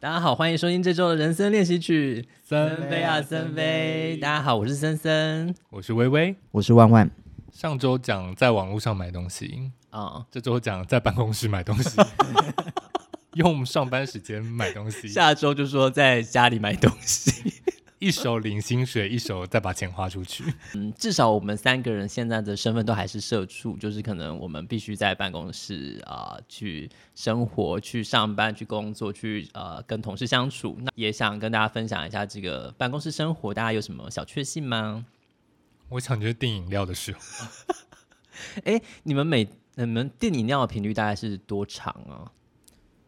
大家好，欢迎收听这周的人生练习曲，森飞啊森飞。大家好，我是森森，我是微微，我是万万。上周讲在网络上买东西啊，哦、这周讲在办公室买东西，用上班时间买东西。下周就说在家里买东西。一手领薪水，一手再把钱花出去。嗯，至少我们三个人现在的身份都还是社畜，就是可能我们必须在办公室啊、呃、去生活、去上班、去工作、去呃跟同事相处。那也想跟大家分享一下这个办公室生活，大家有什么小确幸吗？我想就是订饮料的时候。哎，你们每你们订饮料的频率大概是多长啊？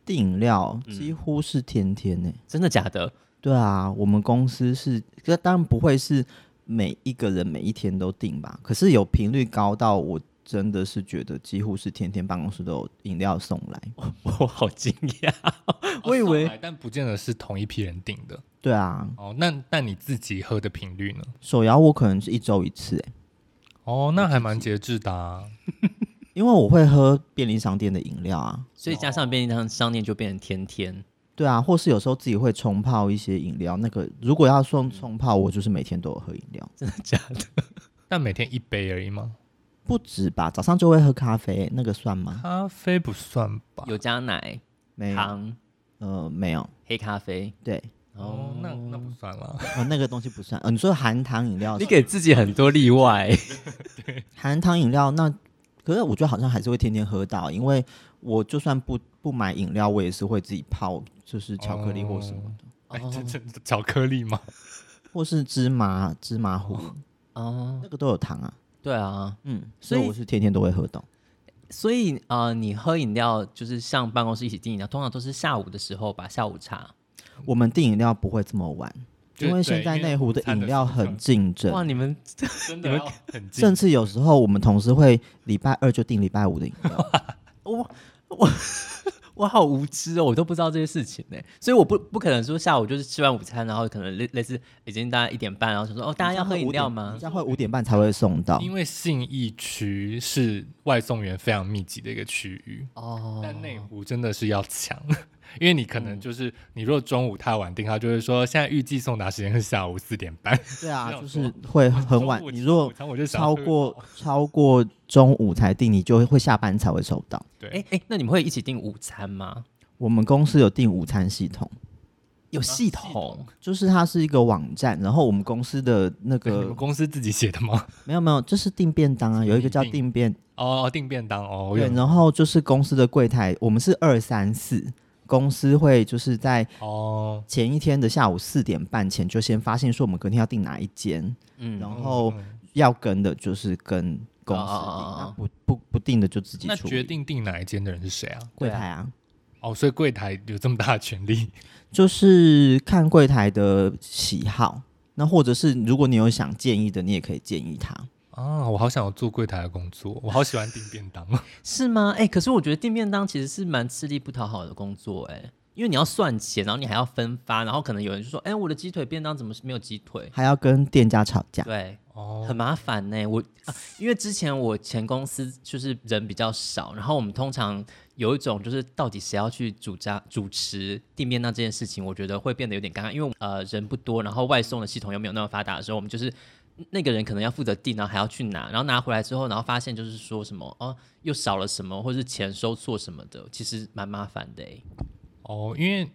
订饮料几乎是天天呢、欸嗯，真的假的？对啊，我们公司是，这当然不会是每一个人每一天都订吧，可是有频率高到我真的是觉得几乎是天天办公室都有饮料送来，我，我好惊讶，我以为，但不见得是同一批人订的。对啊，哦，那但你自己喝的频率呢？手摇我可能是一周一次，哎，哦，那还蛮节制的啊，因为我会喝便利商店的饮料啊，所以加上便利商店就变成天天。对啊，或是有时候自己会冲泡一些饮料。那个如果要送冲泡，我就是每天都有喝饮料。真的假的？但每天一杯而已吗？不止吧，早上就会喝咖啡，那个算吗？咖啡不算吧？有加奶、没糖？呃，没有。黑咖啡？对。哦，那那不算了。哦，那个东西不算。呃，你说含糖饮料，你给自己很多例外。对，含糖饮料，那可是我觉得好像还是会天天喝到，因为我就算不不买饮料，我也是会自己泡。就是巧克力或什么的，哎、哦，这这巧克力吗？或是芝麻芝麻糊哦，那个都有糖啊。对啊，嗯，所以我是天天都会喝到。所以啊、呃，你喝饮料就是像办公室一起订饮料，通常都是下午的时候吧？下午茶，我们订饮料不会这么晚，因为现在内湖的饮料很竞争。哇，你们真的很，甚至有时候我们同事会礼拜二就订礼拜五的饮料。我我。我好无知哦，我都不知道这些事情呢，所以我不不可能说下午就是吃完午餐，然后可能类类似已经大概一点半，然后想说哦，大家要喝饮料吗？这样会五点半才会送到，因为信义区是外送员非常密集的一个区域哦，但内湖真的是要抢。因为你可能就是，嗯、你如果中午太晚订，他就会说现在预计送达时间是下午四点半。对啊，就是会很晚。你如果超过超过中午才订，你就会下班才会收到。对，哎哎，那你们会一起订午餐吗？我们公司有订午餐系统，有系统，啊、系统就是它是一个网站，然后我们公司的那个，你们公司自己写的吗？没 有没有，就是订便当啊，有一个叫订便哦订便当哦，对，然后就是公司的柜台，我们是二三四。公司会就是在哦。前一天的下午四点半前就先发现说我们隔天要订哪一间，嗯，然后要跟的就是跟公司订，哦、不不不定的就自己决定订哪一间的人是谁啊？柜台啊。哦，所以柜台有这么大的权利，就是看柜台的喜好，那或者是如果你有想建议的，你也可以建议他。啊，我好想要做柜台的工作，我好喜欢订便当，是吗？哎、欸，可是我觉得订便当其实是蛮吃力不讨好的工作、欸，哎，因为你要算钱，然后你还要分发，然后可能有人就说，哎、欸，我的鸡腿便当怎么是没有鸡腿？还要跟店家吵架，对，哦，很麻烦呢、欸。我、啊、因为之前我前公司就是人比较少，然后我们通常有一种就是到底谁要去主张主持订便当这件事情，我觉得会变得有点尴尬，因为呃人不多，然后外送的系统又没有那么发达的时候，我们就是。那个人可能要负责订，然后还要去拿，然后拿回来之后，然后发现就是说什么哦，又少了什么，或是钱收错什么的，其实蛮麻烦的。哦，因为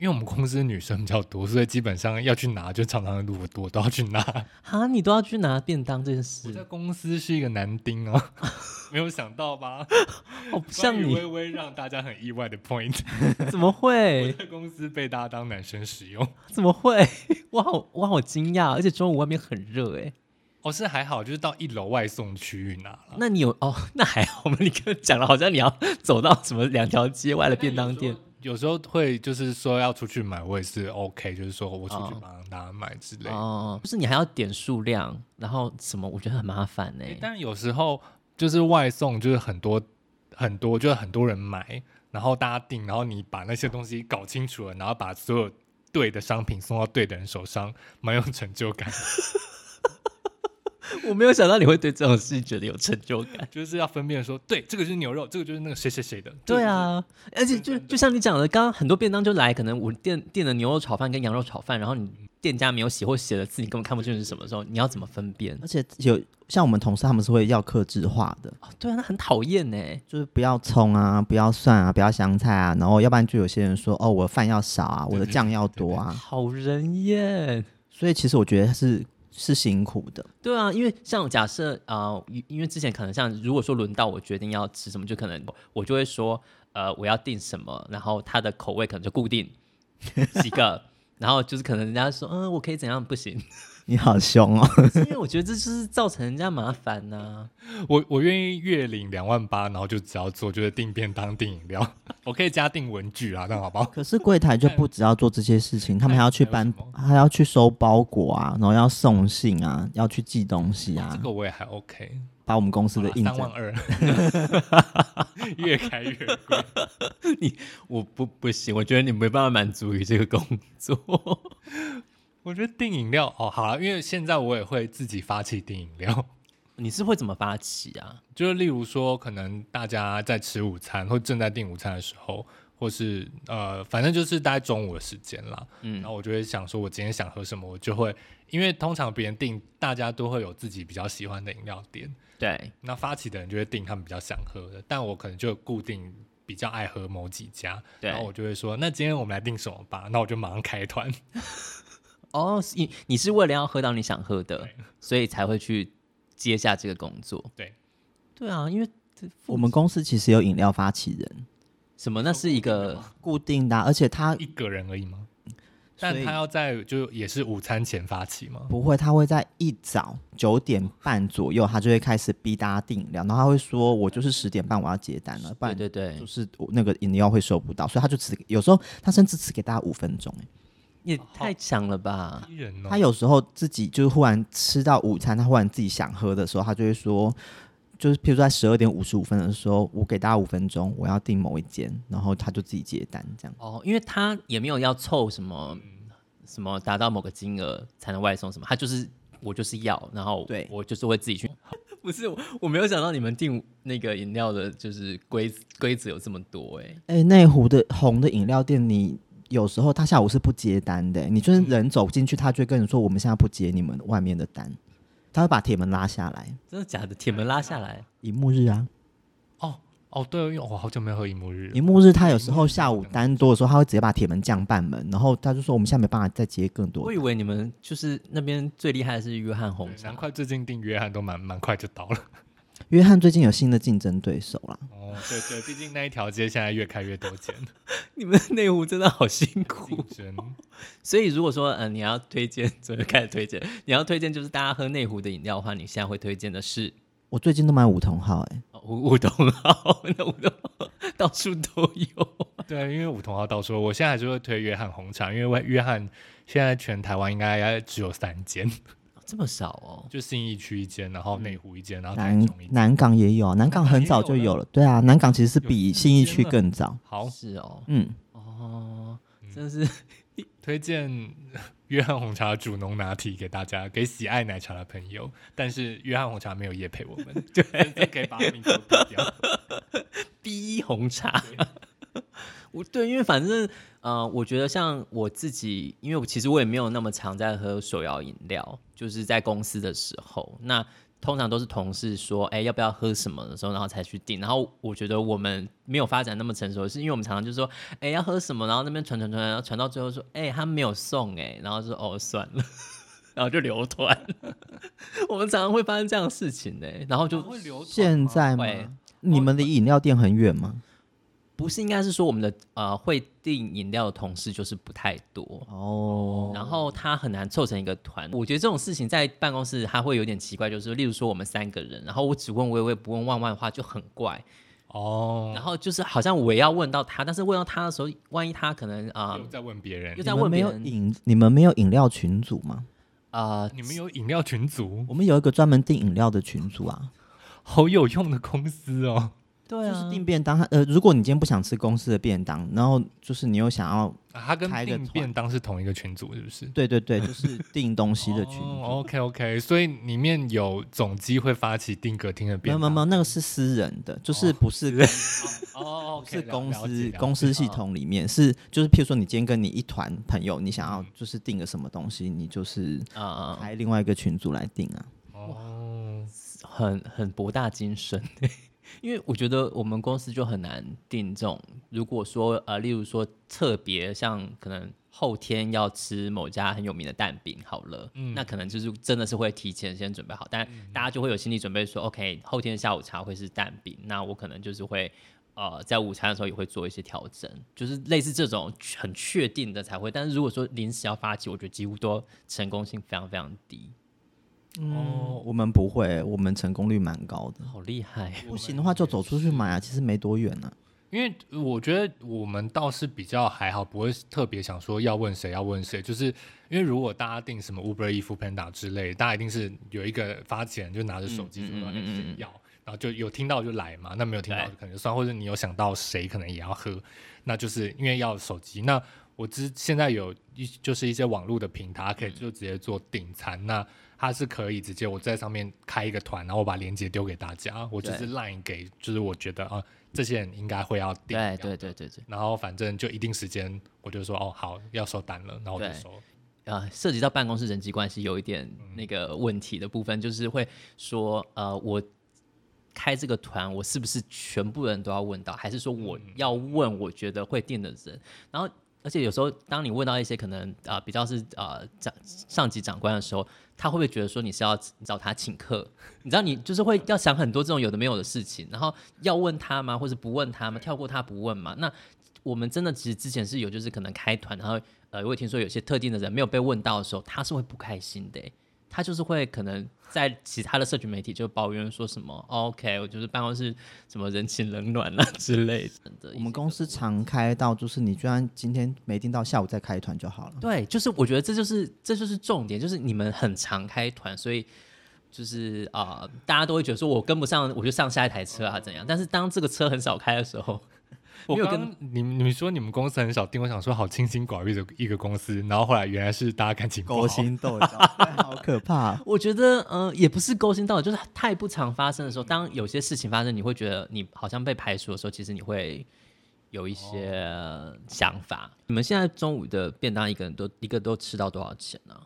因为我们公司女生比较多，所以基本上要去拿就常常路多都要去拿。哈，你都要去拿便当这件事？我在公司是一个男丁啊。没有想到吧？哦，像你 微微让大家很意外的 point，怎么会？我在公司被大家当男生使用，怎么会？我好我好惊讶，而且中午外面很热哎。哦，是还好，就是到一楼外送区域拿了。那你有哦？那还好吗？你刚讲了，好像你要走到什么两条街外的便当店。有时候会就是说要出去买，我也是 OK，就是说我出去帮大家买之类的。哦，就是你还要点数量，然后什么？我觉得很麻烦呢。但有时候。就是外送，就是很多很多，就是很多人买，然后大家订，然后你把那些东西搞清楚了，然后把所有对的商品送到对的人手上，蛮有成就感。我没有想到你会对这种事情觉得有成就感，就是要分辨说，对，这个就是牛肉，这个就是那个谁谁谁的。对啊，而且就就像你讲的，刚刚很多便当就来，可能我店店的牛肉炒饭跟羊肉炒饭，然后你店家没有写或写的字，你根本看不清是什么时候，你要怎么分辨？而且有像我们同事他们是会要克制化的，哦，对啊，那很讨厌呢，就是不要葱啊，不要蒜啊，不要香菜啊，然后要不然就有些人说，哦，我的饭要少啊，我的酱要多啊，好人厌。所以其实我觉得是。是辛苦的，对啊，因为像假设啊、因为之前可能像如果说轮到我决定要吃什么，就可能我就会说，呃，我要订什么，然后它的口味可能就固定几个，然后就是可能人家说，嗯，我可以怎样，不行。你好凶哦！因为我觉得这就是造成人家麻烦呐、啊。我我愿意月领两万八，然后就只要做就是订便当、订饮料，我可以加订文具啊，那好不好？可是柜台就不只要做这些事情，他们还要去搬，还要去收包裹啊，然后要送信啊，要去寄东西啊。这个我也还 OK，把我们公司的印三万二，越开越贵。你我不不行，我觉得你没办法满足于这个工作。我觉得订饮料哦，好了，因为现在我也会自己发起订饮料。你是会怎么发起啊？就是例如说，可能大家在吃午餐或正在订午餐的时候，或是呃，反正就是大概中午的时间啦。嗯，然后我就会想说，我今天想喝什么，我就会，因为通常别人订，大家都会有自己比较喜欢的饮料店。对，那发起的人就会订他们比较想喝的，但我可能就固定比较爱喝某几家。对，然后我就会说，那今天我们来订什么吧？那我就马上开团。哦，你你是为了要喝到你想喝的，所以才会去接下这个工作。对，对啊，因为我们公司其实有饮料发起人，什么？那是一个固定的，而且他一个人而已吗？但他要在就也是午餐前发起吗？不会，他会在一早九点半左右，他就会开始逼大家订饮料，然后他会说：“我就是十点半我要接单了，不然对对对，就是那个饮料会收不到。”所以他就只有时候他甚至只给大家五分钟，也太强了吧！哦、他有时候自己就是忽然吃到午餐，他忽然自己想喝的时候，他就会说，就是譬如说在十二点五十五分的时候，我给大家五分钟，我要订某一间，然后他就自己接单这样。哦，因为他也没有要凑什么什么达到某个金额才能外送什么，他就是我就是要，然后对我就是会自己去。不是我，我没有想到你们订那个饮料的，就是规规则有这么多哎、欸。哎、欸，内湖的红的饮料店你。有时候他下午是不接单的，你就是人走进去，他就会跟你说：“我们现在不接你们外面的单。”他会把铁门拉下来。真的假的？铁门拉下来？银幕日啊！哦哦，对，因为我好久没有喝银幕日。银幕日他有时候下午单多的时候，他会直接把铁门降半门，然后他就说：“我们现在没办法再接更多。”我以为你们就是那边最厉害的是约翰红茶，难怪最近订约翰都蛮蛮快就到了。约翰最近有新的竞争对手了。哦，对对，毕竟那一条街现在越开越多间。你们内湖真的好辛苦。所以如果说，嗯、呃，你要推荐，准备开始推荐。你要推荐就是大家喝内湖的饮料的话，你现在会推荐的是？我最近都买五同号、欸，哎、哦，五五桐号，那五桐号到处都有。对，因为五同号到处，我现在还是会推约翰红茶，因为约翰现在全台湾应该只有三间。这么少哦，就信义区一间，然后内湖一间，然后南南港也有，南港很早就有了。对啊，南港其实是比信义区更早。好，是哦，嗯，哦，真是推荐 约翰红茶煮浓拿铁给大家，给喜爱奶茶的朋友。但是约翰红茶没有夜配我们，对，可以把名字毙掉。第一红茶。我对，因为反正呃，我觉得像我自己，因为我其实我也没有那么常在喝手摇饮料，就是在公司的时候，那通常都是同事说，哎，要不要喝什么的时候，然后才去订。然后我觉得我们没有发展那么成熟，是因为我们常常就说，哎，要喝什么，然后那边传传传，然后传到最后说，哎，他没有送，哎，然后说，哦，算了，然后就流团。我们常常会发生这样的事情呢，然后就。现在吗？你们离饮料店很远吗？不是，应该是说我们的呃会订饮料的同事就是不太多哦，然后他很难凑成一个团。我觉得这种事情在办公室他会有点奇怪，就是例如说我们三个人，然后我只问微微不问万万的话就很怪哦。然后就是好像我也要问到他，但是问到他的时候，万一他可能啊、呃、又在问别人，又在问没有，饮你们没有饮料群组吗？啊、呃，你们有饮料群组？我们有一个专门订饮料的群组啊，好有用的公司哦。对啊，就是订便当。呃，如果你今天不想吃公司的便当，然后就是你又想要，啊，他跟订便当是同一个群组，是不是？对对对，就是订东西的群组。哦、OK OK，所以里面有总机会发起订歌厅的便当。没有没有，那个是私人的，就是不是人哦，哦 是公司公司系统里面是，就是譬如说你今天跟你一团朋友，你想要就是订个什么东西，你就是啊开另外一个群组来订啊。哦，很很博大精深。因为我觉得我们公司就很难定这种，如果说呃，例如说特别像可能后天要吃某家很有名的蛋饼，好了，嗯，那可能就是真的是会提前先准备好，但大家就会有心理准备说，嗯，OK，后天下午茶会是蛋饼，那我可能就是会呃在午餐的时候也会做一些调整，就是类似这种很确定的才会，但是如果说临时要发起，我觉得几乎都成功性非常非常低。哦，我们不会，我们成功率蛮高的，好厉害！不行的话就走出去买啊，其实没多远呢、啊。因为我觉得我们倒是比较还好，不会特别想说要问谁要问谁，就是因为如果大家订什么 Uber Eats、Foodpanda 之类，大家一定是有一个发起人就拿着手机说要、嗯嗯嗯，然后就有听到就来嘛，那没有听到可能就算，或者你有想到谁可能也要喝，那就是因为要手机。那我之现在有一就是一些网络的平台可以就直接做订餐，那。它是可以直接我在上面开一个团，然后我把链接丢给大家，我就是 line 给，就是我觉得啊，这些人应该会要订。对对对对对。然后反正就一定时间，我就说哦好，要收单了，然后我就收。啊，涉及到办公室人际关系有一点那个问题的部分，嗯、就是会说呃，我开这个团，我是不是全部人都要问到，还是说我要问我觉得会订的人，嗯、然后。而且有时候，当你问到一些可能啊、比较是啊长、上级长官的时候，他会不会觉得说你是要找他请客？你知道，你就是会要想很多这种有的没有的事情，然后要问他吗？或者不问他吗？跳过他不问吗？那我们真的其实之前是有，就是可能开团，然后呃，我也听说有些特定的人没有被问到的时候，他是会不开心的。他就是会可能在其他的社群媒体就抱怨说什么、哦、，OK，我就是办公室什么人情冷暖啊之类的。我们公司常开到就是你居然今天没订到，下午再开团就好了。对，就是我觉得这就是这就是重点，就是你们很常开团，所以就是啊、呃，大家都会觉得说我跟不上，我就上下一台车啊怎样？但是当这个车很少开的时候。我有跟你们你们说你们公司很少订，我想说好清心寡欲的一个公司，然后后来原来是大家感情勾心斗角，好可怕。我觉得呃也不是勾心斗角，就是太不常发生的时候，当有些事情发生，你会觉得你好像被排除的时候，其实你会有一些想法。哦、你们现在中午的便当一个人都一个都吃到多少钱呢、啊？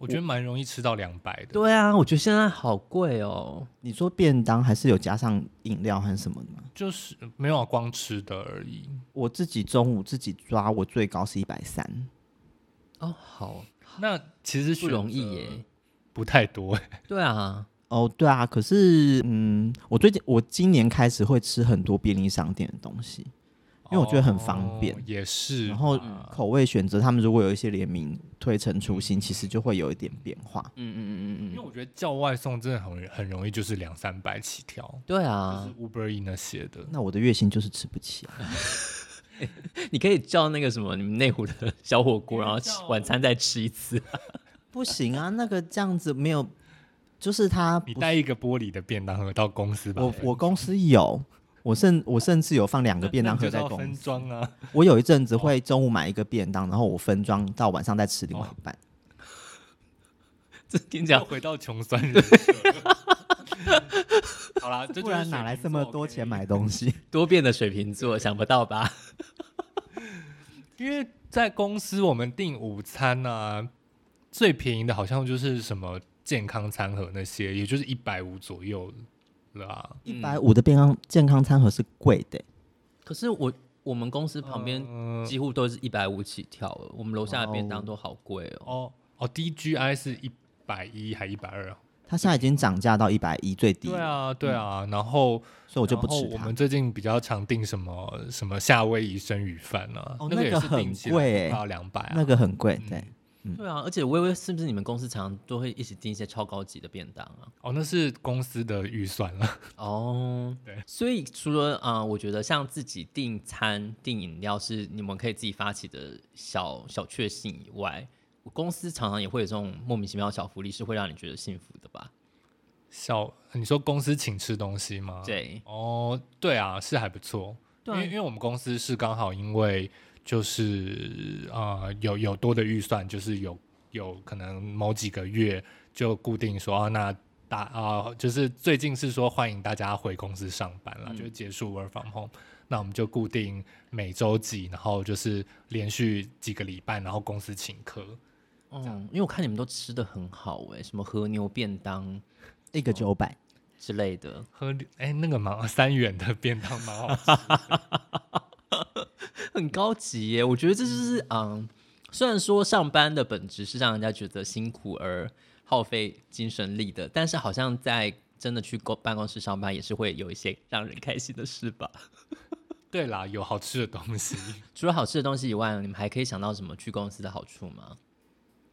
我觉得蛮容易吃到两百的。对啊，我觉得现在好贵哦。你说便当还是有加上饮料还是什么的吗？就是没有光吃的而已。我自己中午自己抓，我最高是一百三。哦，好，那其实不容易耶，不太多。对啊，哦，对啊，可是嗯，我最近我今年开始会吃很多便利商店的东西。因为我觉得很方便，哦、也是。然后口味选择，他们如果有一些联名推陈出新，其实就会有一点变化。嗯嗯嗯嗯嗯。因为我觉得叫外送真的很很容易，就是两三百起跳。对啊，就是 Uber E 那些的。那我的月薪就是吃不起、啊。你可以叫那个什么，你们内湖的小火锅，然后晚餐再吃一次。不行啊，那个这样子没有，就是他。你带一个玻璃的便当盒到公司吧。我我公司有。我甚我甚至有放两个便当盒在公司分装啊。我有一阵子会中午买一个便当，然后我分装到晚上再吃另外一半。这听起来回到穷酸人。好啦，不然哪来这么多钱买 东西？多变的水瓶座，想不到吧？因为在公司我们订午餐啊，最便宜的好像就是什么健康餐盒那些，也就是一百五左右。啦，一百五的便康健康餐盒是贵的，可是我我们公司旁边几乎都是一百五起跳了，呃、我们楼下的便当都好贵哦。哦哦，DGI 是一百一还一百二啊？它现在已经涨价到一百一最低。对啊对啊，然后所以我就不吃它。我们最近比较常订什么什么夏威夷生鱼饭啊，哦、那个也是很贵，要两百，那个很贵，对。嗯嗯、对啊，而且微微是不是你们公司常常都会一起订一些超高级的便当啊？哦，那是公司的预算了。哦，对，所以除了啊、呃，我觉得像自己订餐、订饮料是你们可以自己发起的小小确幸以外，公司常常也会有这种莫名其妙的小福利，是会让你觉得幸福的吧？小，你说公司请吃东西吗？对，哦，对啊，是还不错。对，因为因为我们公司是刚好因为就是啊、呃、有有多的预算，就是有有可能某几个月就固定说啊那大啊、呃、就是最近是说欢迎大家回公司上班了，嗯、就结束 work from home，那我们就固定每周几，然后就是连续几个礼拜，然后公司请客。嗯，因为我看你们都吃的很好哎，什么和牛便当，一个九百之类的，和哎那个蛮三元的便当蛮好吃，很高级耶。我觉得这就是嗯，虽然说上班的本质是让人家觉得辛苦而耗费精神力的，但是好像在真的去公办公室上班也是会有一些让人开心的事吧。对啦，有好吃的东西。除了好吃的东西以外，你们还可以想到什么去公司的好处吗？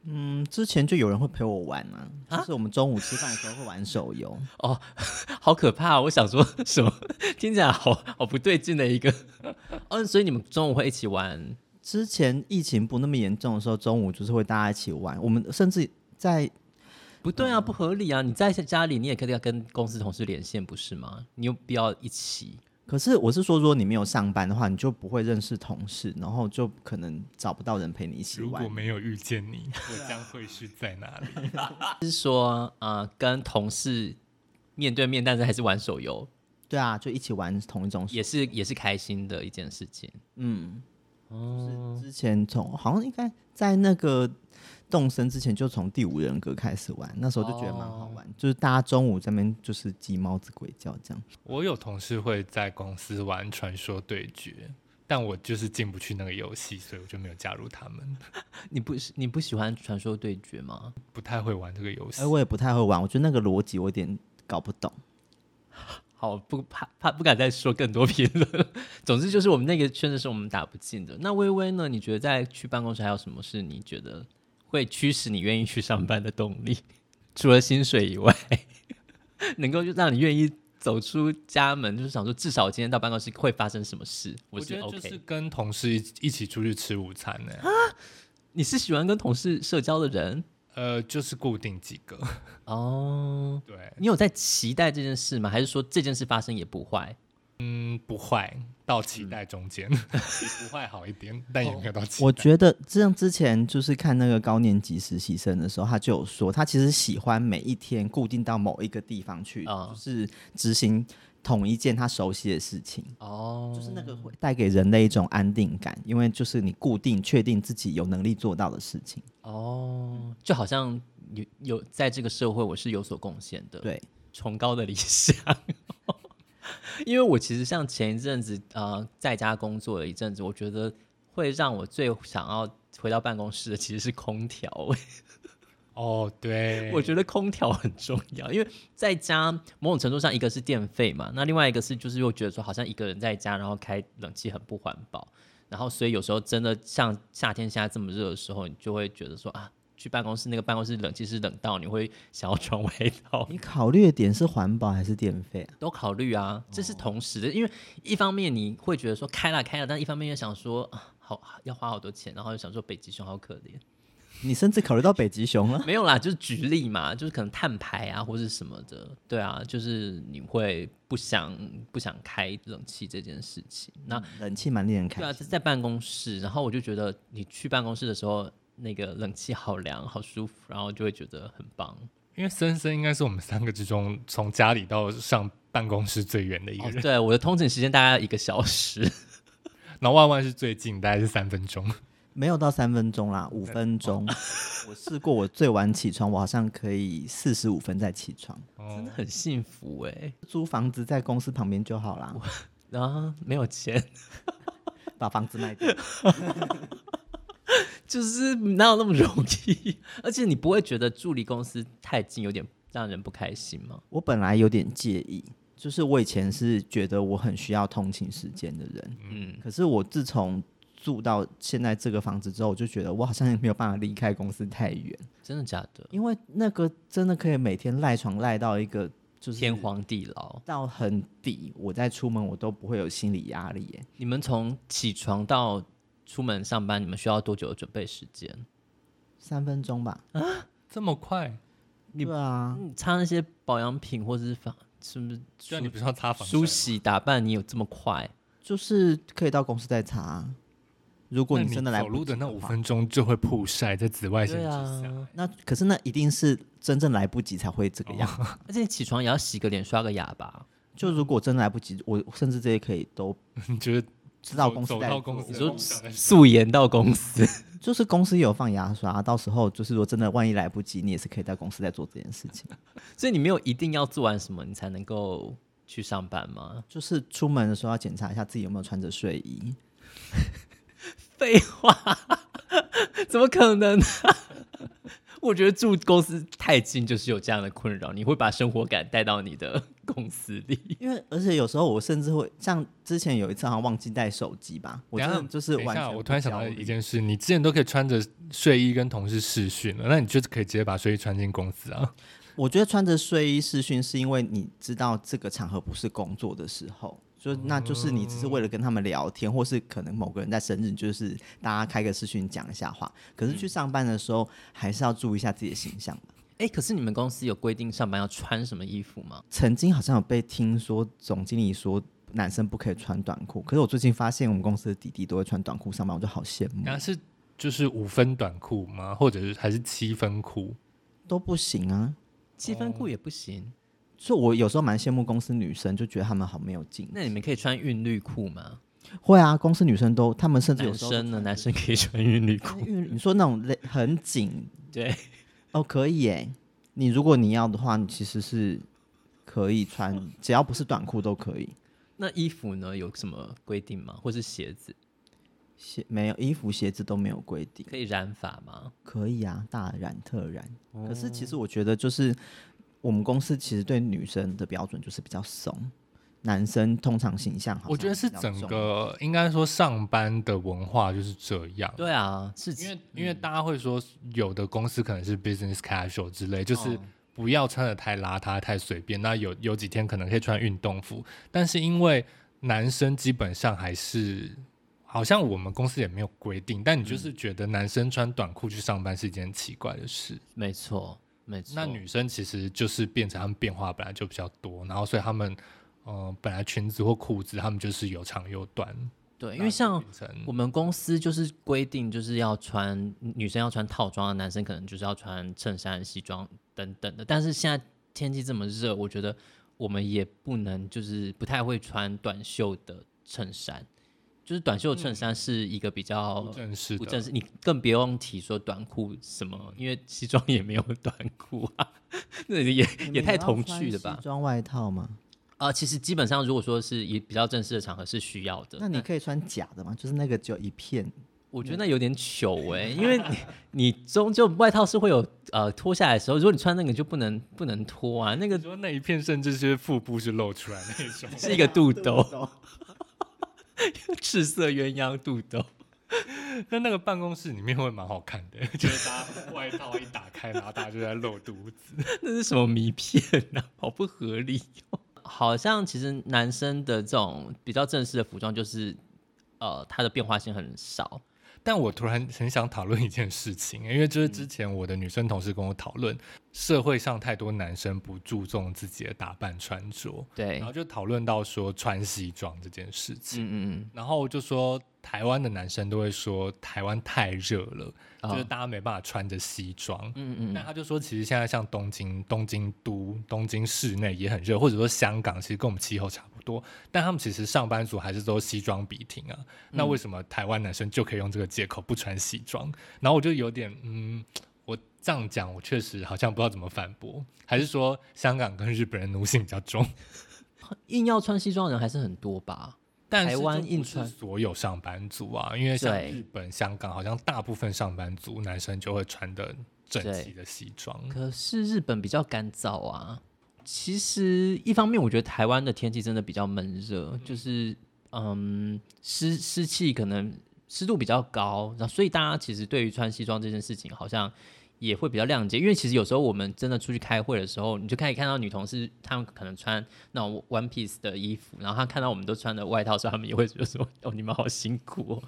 嗯，之前就有人会陪我玩啊，啊就是我们中午吃饭的时候会玩手游 哦，好可怕！我想说 什么，听起来好好不对劲的一个，哦，所以你们中午会一起玩？之前疫情不那么严重的时候，中午就是会大家一起玩，我们甚至在不对啊，不合理啊！你在家里你也可以要跟公司同事连线，不是吗？你有必要一起？可是我是说，如果你没有上班的话，你就不会认识同事，然后就可能找不到人陪你一起玩。如果没有遇见你，我将会是在哪里？是说，呃，跟同事面对面，但是还是玩手游。对啊，就一起玩同一种，也是也是开心的一件事情。嗯，哦，之前从好像应该在那个。动身之前就从第五人格开始玩，那时候就觉得蛮好玩，oh. 就是大家中午在那边就是鸡猫子鬼叫这样。我有同事会在公司玩传说对决，但我就是进不去那个游戏，所以我就没有加入他们。你不是你不喜欢传说对决吗？不太会玩这个游戏。哎，我也不太会玩，我觉得那个逻辑我有点搞不懂。好，不怕怕不敢再说更多评论。总之就是我们那个圈子是我们打不进的。那微微呢？你觉得在去办公室还有什么事？你觉得？会驱使你愿意去上班的动力，除了薪水以外，能够就让你愿意走出家门，就是想说，至少今天到办公室会发生什么事？我觉得就是跟同事一起出去吃午餐呢。啊，你是喜欢跟同事社交的人？呃，就是固定几个。哦，对，你有在期待这件事吗？还是说这件事发生也不坏？嗯，不坏，到期待中间，嗯、不坏好一点，但也没有到期待。我觉得这样之前就是看那个高年级实习生的时候，他就有说，他其实喜欢每一天固定到某一个地方去，哦、就是执行同一件他熟悉的事情。哦，就是那个会带给人的一种安定感，因为就是你固定确定自己有能力做到的事情。哦，就好像有有在这个社会我是有所贡献的，对，崇高的理想。因为我其实像前一阵子呃在家工作了一阵子，我觉得会让我最想要回到办公室的其实是空调。哦，对，我觉得空调很重要，因为在家某种程度上一个是电费嘛，那另外一个是就是又觉得说好像一个人在家，然后开冷气很不环保，然后所以有时候真的像夏天现在这么热的时候，你就会觉得说啊。去办公室，那个办公室冷气是冷到你会想要穿外套。你考虑的点是环保还是电费啊？都考虑啊，这是同时的。因为一方面你会觉得说开了开了，但一方面又想说啊，好要花好多钱，然后又想说北极熊好可怜。你甚至考虑到北极熊了？没有啦，就是举例嘛，就是可能碳排啊或者什么的。对啊，就是你会不想不想开冷气这件事情。那冷气蛮令人开心。对啊，是在办公室，然后我就觉得你去办公室的时候。那个冷气好凉，好舒服，然后就会觉得很棒。因为森森应该是我们三个之中，从家里到上办公室最远的一个人。哦、对，我的通勤时间大概一个小时，然后万万是最近，大概是三分钟，没有到三分钟啦，五分钟。我试过，我最晚起床，我好像可以四十五分再起床，哦、真的很幸福哎、欸。租房子在公司旁边就好啦，然后没有钱，把房子卖掉。就是哪有那么容易？而且你不会觉得住离公司太近有点让人不开心吗？我本来有点介意，就是我以前是觉得我很需要通勤时间的人，嗯，可是我自从住到现在这个房子之后，我就觉得我好像也没有办法离开公司太远。真的假的？因为那个真的可以每天赖床赖到一个就是天荒地老，到很底，我再出门我都不会有心理压力耶。你们从起床到出门上班，你们需要多久的准备时间？三分钟吧。啊，这么快？你对啊，你擦那些保养品或者是防是不是？虽然你不是要擦防梳洗打扮，你有这么快？就是可以到公司再擦。如果你真的来走路的那五分钟就会曝晒在紫外线之下，啊、那可是那一定是真正来不及才会这个样。哦、而且起床也要洗个脸、刷个牙吧。就如果真的来不及，我甚至这些可以都 你觉得知道公司走到公司，你说素颜到公司，就是公司有放牙刷，到时候就是说真的万一来不及，你也是可以在公司在做这件事情。所以你没有一定要做完什么，你才能够去上班吗？就是出门的时候要检查一下自己有没有穿着睡衣。废话，怎么可能？我觉得住公司太近就是有这样的困扰，你会把生活感带到你的公司里。因为而且有时候我甚至会像之前有一次好像忘记带手机吧，我真的就是完全。我突然想到一件事，你之前都可以穿着睡衣跟同事视讯了，那你就是可以直接把睡衣穿进公司啊？我觉得穿着睡衣视讯是因为你知道这个场合不是工作的时候。就那就是你只是为了跟他们聊天，或是可能某个人在生日，就是大家开个视讯讲一下话。可是去上班的时候，还是要注意一下自己的形象。哎、欸，可是你们公司有规定上班要穿什么衣服吗？曾经好像有被听说总经理说男生不可以穿短裤，可是我最近发现我们公司的弟弟都会穿短裤上班，我就好羡慕。那是就是五分短裤吗？或者是还是七分裤？都不行啊，七分裤也不行。所以，我有时候蛮羡慕公司女生，就觉得她们好没有劲。那你们可以穿韵律裤吗？会啊，公司女生都，她们甚至有时候男生呢，男生可以穿韵律裤。你说那种勒很紧，对，哦，可以耶。你如果你要的话，你其实是可以穿，只要不是短裤都可以。那衣服呢？有什么规定吗？或是鞋子？鞋没有，衣服鞋子都没有规定。可以染发吗？可以啊，大染特染。哦。可是其实我觉得就是。我们公司其实对女生的标准就是比较松，男生通常形象好。我觉得是整个应该说上班的文化就是这样。对啊，是因为因为大家会说有的公司可能是 business casual 之类，就是不要穿的太邋遢、太随便。那有有几天可能可以穿运动服，但是因为男生基本上还是好像我们公司也没有规定，但你就是觉得男生穿短裤去上班是一件奇怪的事。没错。那女生其实就是变成她们变化本来就比较多，然后所以她们，呃，本来裙子或裤子她们就是有长有短。对，因为像我们公司就是规定就是要穿女生要穿套装的，男生可能就是要穿衬衫、西装等等的。但是现在天气这么热，我觉得我们也不能就是不太会穿短袖的衬衫。就是短袖衬衫是一个比较不正式，不正式，你更别用提说短裤什么，因为西装也没有 短裤啊，那也也太童趣了吧？西装外套吗？啊、呃，其实基本上如果说是以比较正式的场合是需要的。那你可以穿假的吗？就是那个只有一片，我觉得那有点糗哎、欸，因为你你终究外套是会有呃脱下来的时候，如果你穿那个就不能不能脱啊，那个说那一片甚至是腹部是露出来的那种，是一个肚兜。赤色鸳鸯肚兜，那那个办公室里面会蛮好看的，就是大家外套一打开，然后大家就在露肚子，那是什么迷片啊？好不合理哦！好像其实男生的这种比较正式的服装，就是呃，它的变化性很少。但我突然很想讨论一件事情，因为就是之前我的女生同事跟我讨论，社会上太多男生不注重自己的打扮穿着，对，然后就讨论到说穿西装这件事情，嗯嗯，然后就说。台湾的男生都会说台湾太热了，哦，就是大家没办法穿着西装。嗯嗯，那他就说，其实现在像东京、东京都、东京市内也很热，或者说香港，其实跟我们气候差不多，但他们其实上班族还是都西装笔挺啊。那为什么台湾男生就可以用这个借口不穿西装？然后我就有点，嗯，我这样讲，我确实好像不知道怎么反驳。还是说香港跟日本人奴性比较重，硬要穿西装的人还是很多吧？但台湾硬穿所有上班族啊，因为像日本、香港，好像大部分上班族男生就会穿的整齐的西装。可是日本比较干燥啊。其实一方面，我觉得台湾的天气真的比较闷热，就是嗯，湿湿气可能湿度比较高，然后所以大家其实对于穿西装这件事情，好像。也会比较谅解，因为其实有时候我们真的出去开会的时候，你就可以看到女同事，她们可能穿那种 one piece 的衣服，然后她看到我们都穿的外套时候，她们也会觉得说：“哦，你们好辛苦哦。”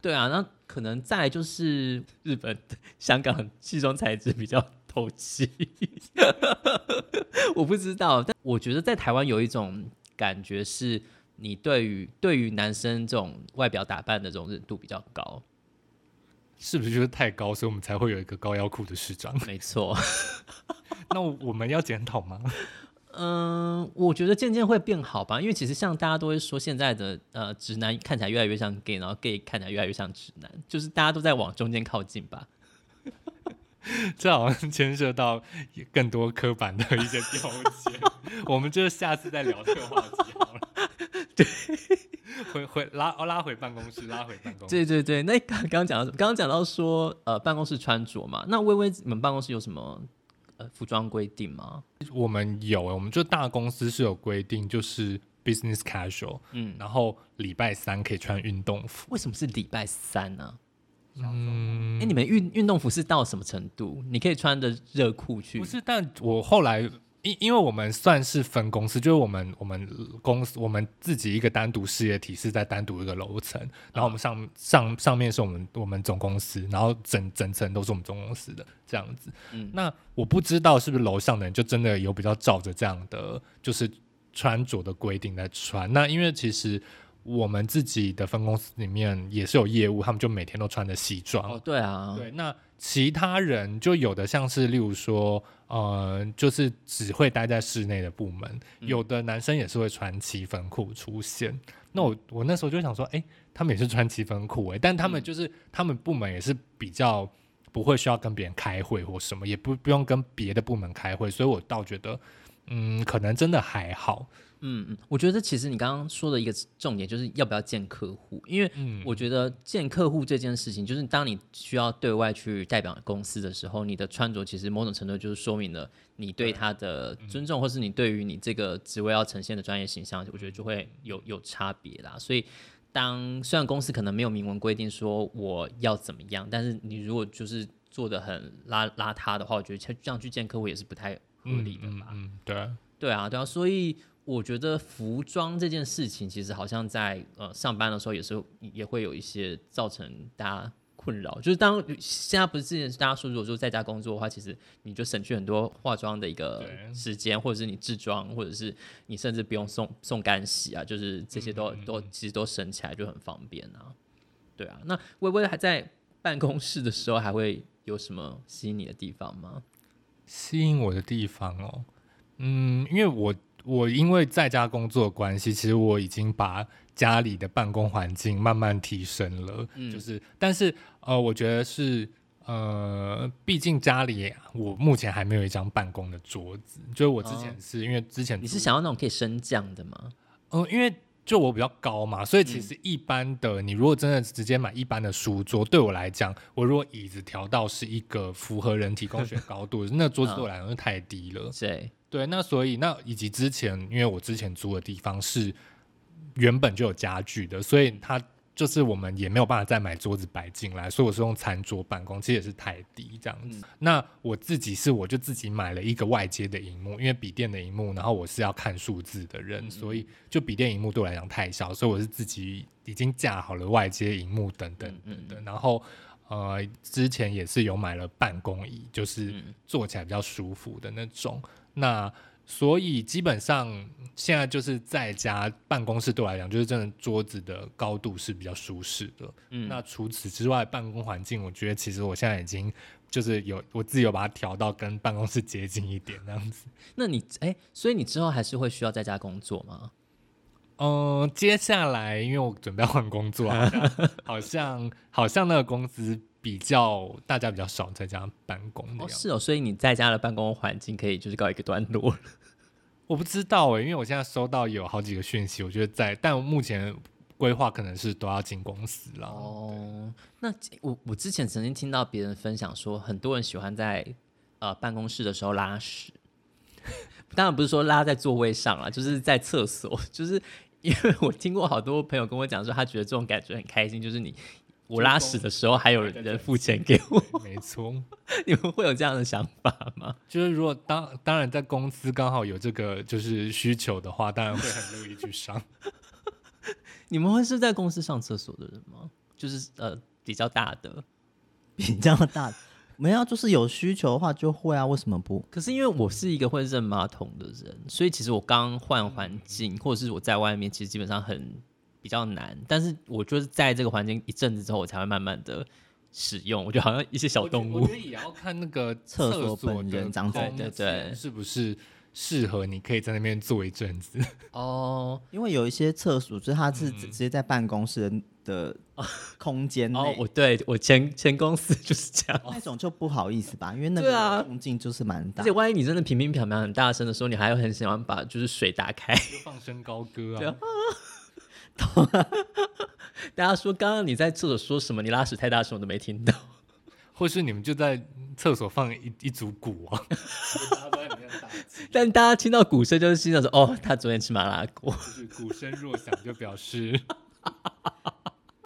对啊，那可能再就是日本、香港西装材质比较透气。我不知道，但我觉得在台湾有一种感觉是，你对于对于男生这种外表打扮的容忍度比较高，是不是就是太高，所以我们才会有一个高腰裤的市长？没错。那我们要检讨吗？嗯，我觉得渐渐会变好吧，因为其实像大家都会说，现在的呃直男看起来越来越像 gay，然后 gay 看起来越来越像直男，就是大家都在往中间靠近吧。这好像牵涉到更多刻板的一些标签，我们就下次再聊这个话题好了。对，回回拉拉回办公室，拉回办公室。对对对，那刚刚讲到刚刚讲到说呃办公室穿着嘛，那薇薇你们办公室有什么？呃，服装规定吗？我们有，我们就大公司是有规定，就是 business casual，嗯，然后礼拜三可以穿运动服。为什么是礼拜三呢？嗯，哎、欸，你们运运动服是到什么程度？你可以穿着热裤去？不是，但我后来。因因为我们算是分公司，就是我们我们公司我们自己一个单独事业体是在单独一个楼层，然后我们上上上面是我们我们总公司，然后整整层都是我们总公司的这样子。嗯，那我不知道是不是楼上的人就真的有比较照着这样的就是穿着的规定来穿。那因为其实。我们自己的分公司里面也是有业务，他们就每天都穿着西装。哦，对啊，对。那其他人就有的像是，例如说，呃，就是只会待在室内的部门，嗯、有的男生也是会穿七分裤出现。那我我那时候就想说，哎，他们也是穿七分裤，哎，但他们就是、嗯、他们部门也是比较不会需要跟别人开会或什么，也不不用跟别的部门开会，所以我倒觉得，嗯，可能真的还好。嗯嗯，我觉得其实你刚刚说的一个重点就是要不要见客户，因为我觉得见客户这件事情，就是当你需要对外去代表公司的时候，你的穿着其实某种程度就是说明了你对他的尊重，或是你对于你这个职位要呈现的专业形象，我觉得就会有有差别啦。所以当虽然公司可能没有明文规定说我要怎么样，但是你如果就是做的很邋邋遢的话，我觉得这样去见客户也是不太合理的吧？嗯，对啊，对啊，对啊，所以。我觉得服装这件事情，其实好像在呃上班的时候也是也会有一些造成大家困扰。就是当现在不是之前大家说，如果说在家工作的话，其实你就省去很多化妆的一个时间，或者是你制装，或者是你甚至不用送送干洗啊，就是这些都都其实都省起来就很方便啊。对啊，那薇薇还在办公室的时候，还会有什么吸引你的地方吗？吸引我的地方哦，嗯，因为我。我因为在家工作的关系，其实我已经把家里的办公环境慢慢提升了。嗯，就是，但是呃，我觉得是呃，毕竟家里我目前还没有一张办公的桌子。就是我之前是、哦、因为之前你是想要那种可以升降的吗？嗯、呃，因为就我比较高嘛，所以其实一般的、嗯、你如果真的直接买一般的书桌，对我来讲，我如果椅子调到是一个符合人体工学高度，那桌子对我来讲就太低了。对。对，那所以那以及之前，因为我之前租的地方是原本就有家具的，所以它就是我们也没有办法再买桌子摆进来，所以我是用餐桌办公，其实也是太低这样子。嗯、那我自己是我就自己买了一个外接的荧幕，因为笔电的荧幕，然后我是要看数字的人，嗯、所以就笔电荧幕对我来讲太小，所以我是自己已经架好了外接荧幕等等等等，嗯、然后呃之前也是有买了办公椅，就是坐起来比较舒服的那种。那所以基本上现在就是在家办公室对我来讲，就是真的桌子的高度是比较舒适的。嗯，那除此之外，办公环境我觉得其实我现在已经就是有我自己有把它调到跟办公室接近一点那样子。那你哎、欸，所以你之后还是会需要在家工作吗？嗯，接下来因为我准备要换工作，好像好像好像那个公司。比较大家比较少在家办公的是哦，所以你在家的办公环境可以就是告一个段落。我不知道哎，因为我现在收到有好几个讯息，我觉得在，但目前规划可能是都要进公司了。哦，那我我之前曾经听到别人分享说，很多人喜欢在呃办公室的时候拉屎，当然不是说拉在座位上啊，就是在厕所，就是因为我听过好多朋友跟我讲说，他觉得这种感觉很开心，就是你。我拉屎的时候还有人付钱给我，没错。你们会有这样的想法吗？就是如果当当然在公司刚好有这个就是需求的话，当然会很乐意去上。你们会是在公司上厕所的人吗？就是呃比较大的，比较大的，没有，就是有需求的话就会啊，为什么不？可是因为我是一个会认马桶的人，所以其实我刚换环境，或者是我在外面，其实基本上很比较难。但是我就是在这个环境一阵子之后，我才会慢慢的使用。我觉得好像一些小动物，我觉得也要看那个 厕所本人长怎样，对对，是不是？适合你可以在那边坐一阵子 哦，因为有一些厕所就是它是直接在办公室的空间内。哦，我对我前前公司就是这样，那种就不好意思吧，因为那个动静就是蛮大，而且万一你真的平平平平很大声的时候，你还会很喜欢把就是水打开，放声高歌啊。大家说刚刚你在厕所说什么？你拉屎太大声，我都没听到。或是你们就在厕所放一一组鼓啊，但大家听到鼓声就是心想说：“哦，他昨天吃麻辣锅是。”鼓声若响，就表示。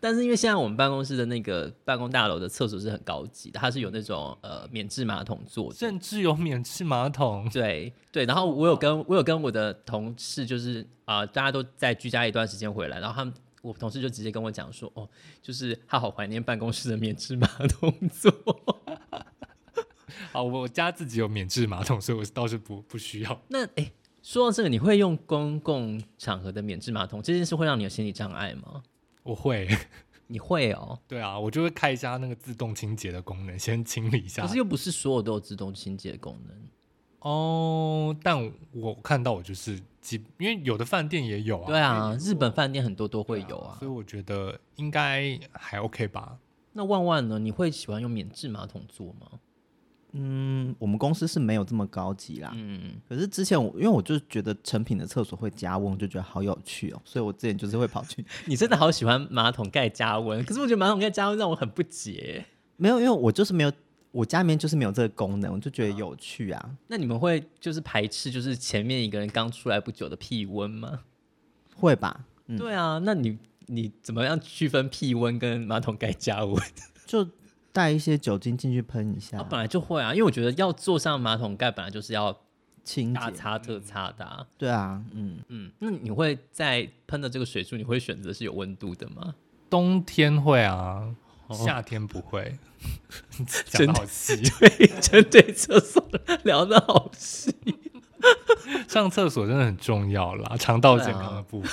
但是因为现在我们办公室的那个办公大楼的厕所是很高级的，它是有那种呃免治马桶座的，甚至有免治马桶。对对，然后我有跟我有跟我的同事，就是啊、呃，大家都在居家一段时间回来，然后他们。我同事就直接跟我讲说：“哦，就是他好怀念办公室的免治马桶座。”好，我家自己有免治马桶，所以我倒是不不需要。那哎，说到这个，你会用公共场合的免治马桶这件事会让你有心理障碍吗？我会，你会哦？对啊，我就会开一下那个自动清洁的功能，先清理一下。可是又不是所有都有自动清洁功能哦。但我看到我就是。因为有的饭店也有啊，对啊，日本饭店很多都会有啊，啊，所以我觉得应该还 OK 吧。那万万呢？你会喜欢用免治马桶座吗？嗯，我们公司是没有这么高级啦。嗯，可是之前我因为我就觉得成品的厕所会加温，就觉得好有趣哦，所以我之前就是会跑去。你真的好喜欢马桶盖加温，可是我觉得马桶盖加温让我很不解。没有，因为我就是没有。我家里面就是没有这个功能，我就觉得有趣啊。那你们会就是排斥就是前面一个人刚出来不久的屁温吗？会吧。嗯、对啊，那你你怎么样区分屁温跟马桶盖加温？就带一些酒精进去喷一下。啊，本来就会啊，因为我觉得要坐上马桶盖本来就是要清大擦特擦的、啊。对啊，嗯嗯。那你会在喷的这个水柱，你会选择是有温度的吗？冬天会啊。夏天不会，讲的好细，对，针对厕所聊的好细。上厕所真的很重要啦，肠道健康的部分。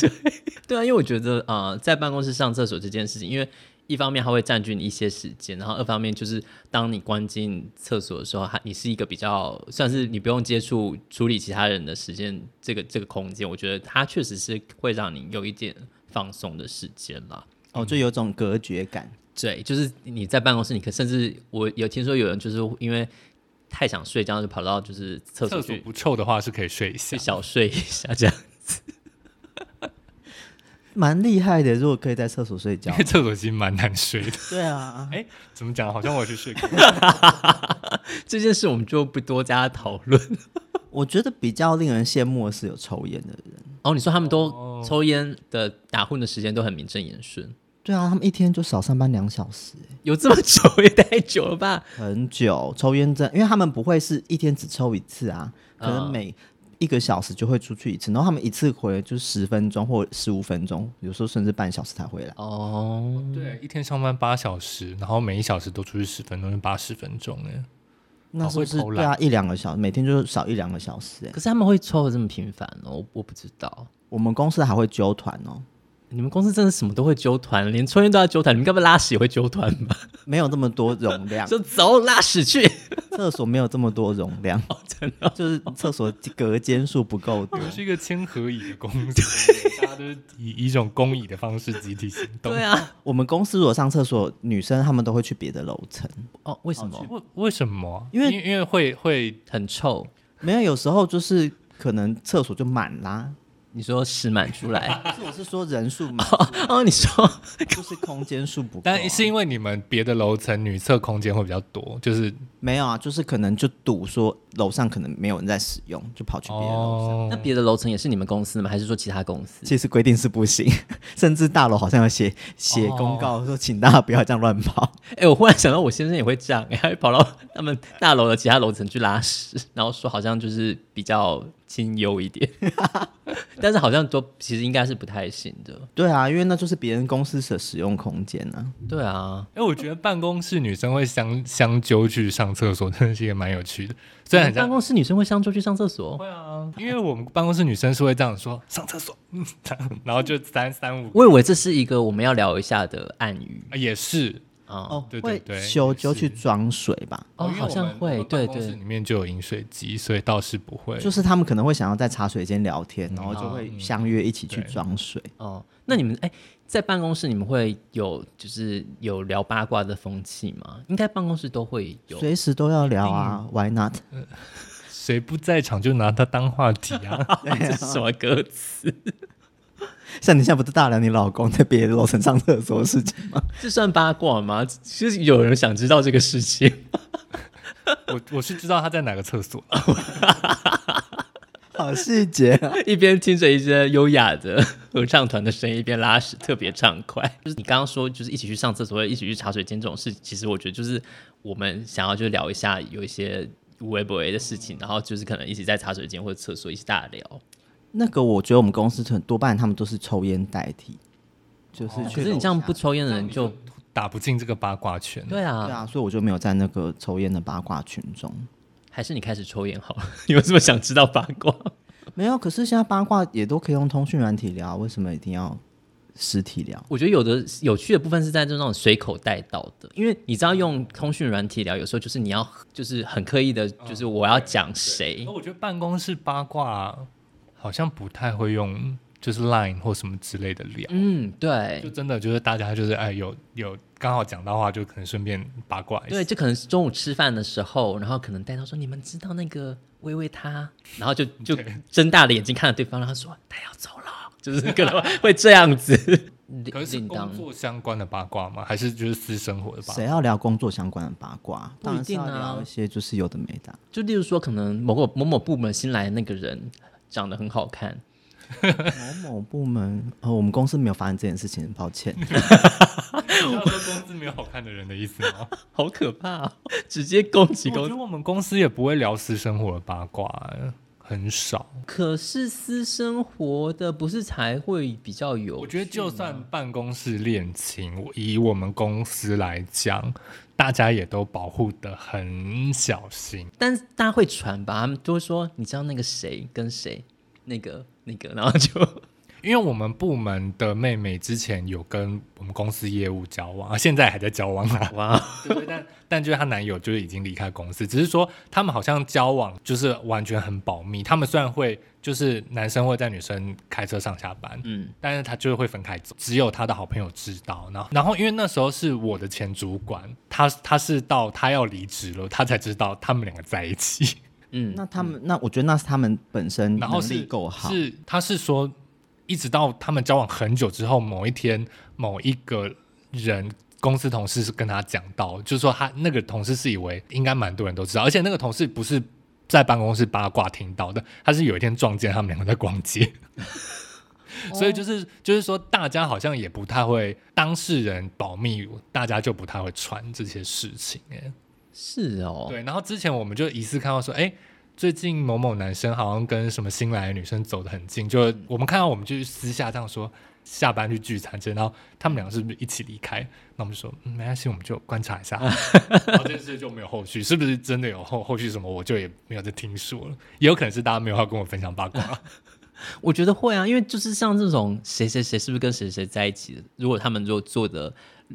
对啊，对啊，因为我觉得啊、呃，在办公室上厕所这件事情，因为一方面它会占据你一些时间，然后二方面就是当你关进厕所的时候，它你是一个比较算是你不用接触处理其他人的时间，这个这个空间，我觉得它确实是会让你有一点放松的时间啦。哦，就有种隔绝感。对，就是你在办公室，你可甚至我有听说有人就是因为太想睡觉，就跑到就是厕所去。厕所不臭的话是可以睡一下，小睡一下这样子，蛮厉害的。如果可以在厕所睡觉，因 为厕所其实蛮难睡的。对啊，哎，怎么讲？好像我去睡过。这件事我们就不多加讨论。我觉得比较令人羡慕的是有抽烟的人。哦，你说他们都抽烟的打混的时间都很名正言顺。对啊，他们一天就少上班两小时，有这么久也太久了吧？很久，抽烟症，因为他们不会是一天只抽一次啊，可能每一个小时就会出去一次，然后他们一次回来就十分钟或十五分钟，有时候甚至半小时才回来。哦，对，一天上班八小时，然后每一小时都出去十分钟，就八十分钟哎，那是不是对啊？一两个小时，每天就少一两个小时哎。可是他们会抽的这么频繁哦？我我不知道，我们公司还会揪团哦。你们公司真的什么都会揪团，连抽烟都要揪团。你们该不会拉屎也会揪团吧？没有这么多容量，就走拉屎去。厕所没有这么多容量，哦、真的、哦、就是厕所隔间数不够多。是一个谦和椅的公司，大家都以一种公益的方式集体行动。对啊，我们公司如果上厕所，女生她们都会去别的楼层。哦，为什么？为为什么？因为因为会会很臭。没有，有时候就是可能厕所就满啦。你说屎满出来？不 是，我是说人数满哦。哦，你说就是空间数不够，但是因为你们别的楼层女厕空间会比较多，就是没有啊，就是可能就赌说楼上可能没有人在使用，就跑去别的楼层。哦、那别的楼层也是你们公司吗？还是说其他公司？其实规定是不行，甚至大楼好像要写写公告说，请大家不要这样乱跑。哎、欸，我忽然想到，我先生也会这样，还会跑到他们大楼的其他楼层去拉屎，然后说好像就是比较清幽一点，但是好像都其实应该是不太行的。对啊，因为那就是别人公司的使用空间呢、啊。对啊，因为我觉得办公室女生会相相揪去上厕所，真的是一个蛮有趣的。虽然办公室女生会相揪去上厕所，会啊，因为我们办公室女生是会这样说上厕所，然后就三三五。我以为这是一个我们要聊一下的暗语，也是。哦，对对对，修就去装水吧。哦，好像会，对对，里面就有饮水机，所以倒是不会。就是他们可能会想要在茶水间聊天，然后就会相约一起去装水。哦，那你们哎，在办公室你们会有就是有聊八卦的风气吗？应该办公室都会有，随时都要聊啊，Why not？谁不在场就拿它当话题啊？这是什么歌词？像你现在不是大聊你老公在别的楼层上厕所的事情吗？这算八卦吗？其实有人想知道这个事情。我我是知道他在哪个厕所，好细节啊！一边听着一些优雅的合唱团的声音，一边拉屎，特别畅快。就是你刚刚说，就是一起去上厕所，一起去茶水间这种事，其实我觉得就是我们想要就聊一下有一些微博的事情，然后就是可能一起在茶水间或者厕所一起大聊。那个我觉得我们公司很多半他们都是抽烟代替，就是可是你这样不抽烟的人就打不进这个八卦圈。对啊，对啊，所以我就没有在那个抽烟的八卦群中。还 是你开始抽烟好了？有什么想知道八卦？没有，可是现在八卦也都可以用通讯软体聊，为什么一定要实体聊？我觉得有的有趣的部分是在这种随口带到的，因为你知道用通讯软体聊，有时候就是你要就是很刻意的，就是我要讲谁。我觉得办公室八卦。好像不太会用，就是 Line 或什么之类的聊。嗯，对，就真的就是大家就是哎，有有刚好讲到话，就可能顺便八卦一下。对，就可能是中午吃饭的时候，然后可能带到说，你们知道那个微微他，然后就就睁大了眼睛看着对方，然后说他要走了，就是可能会这样子。可是工作相关的八卦吗？还是就是私生活的八卦？谁要聊工作相关的八卦？不一定啊，聊一些就是有的没的。就例如说，可能某个某某部门新来的那个人。长得很好看，某某部门呃，我们公司没有发生这件事情，抱歉。你要说公司没有好看的人的意思吗？好可怕哦，直接攻击。我觉得我们公司也不会聊私生活的八卦，很少。可是私生活的不是才会比较有？我觉得就算办公室恋情，以我们公司来讲。大家也都保护的很小心，但大家会传吧？他们都会说，你知道那个谁跟谁，那个那个，然后就。因为我们部门的妹妹之前有跟我们公司业务交往，现在还在交往啊。哇，对对，但但就是她男友就是已经离开公司，只是说他们好像交往就是完全很保密。他们虽然会就是男生会在女生开车上下班，嗯，但是他就是会分开走，只有他的好朋友知道。然后然后因为那时候是我的前主管，他他是到他要离职了，他才知道他们两个在一起。嗯，那他们那我觉得那是他们本身能力够好，是他是说。一直到他们交往很久之后，某一天，某一个人公司同事是跟他讲到，就是说他那个同事是以为应该蛮多人都知道，而且那个同事不是在办公室八卦听到的，他是有一天撞见他们两个在逛街，所以就是就是说大家好像也不太会当事人保密，大家就不太会传这些事情，哎，是哦，对，然后之前我们就疑似看到说，哎。最近某某男生好像跟什么新来的女生走得很近，就我们看到我们就私下这样说，下班去聚餐，然后他们两个是不是一起离开？那我们就说、嗯、没关系，我们就观察一下，然 后这件事就没有后续，是不是真的有后后续什么？我就也没有再听说了，也有可能是大家没有要跟我分享八卦。我觉得会啊，因为就是像这种谁谁谁是不是跟谁谁在一起，如果他们如果做的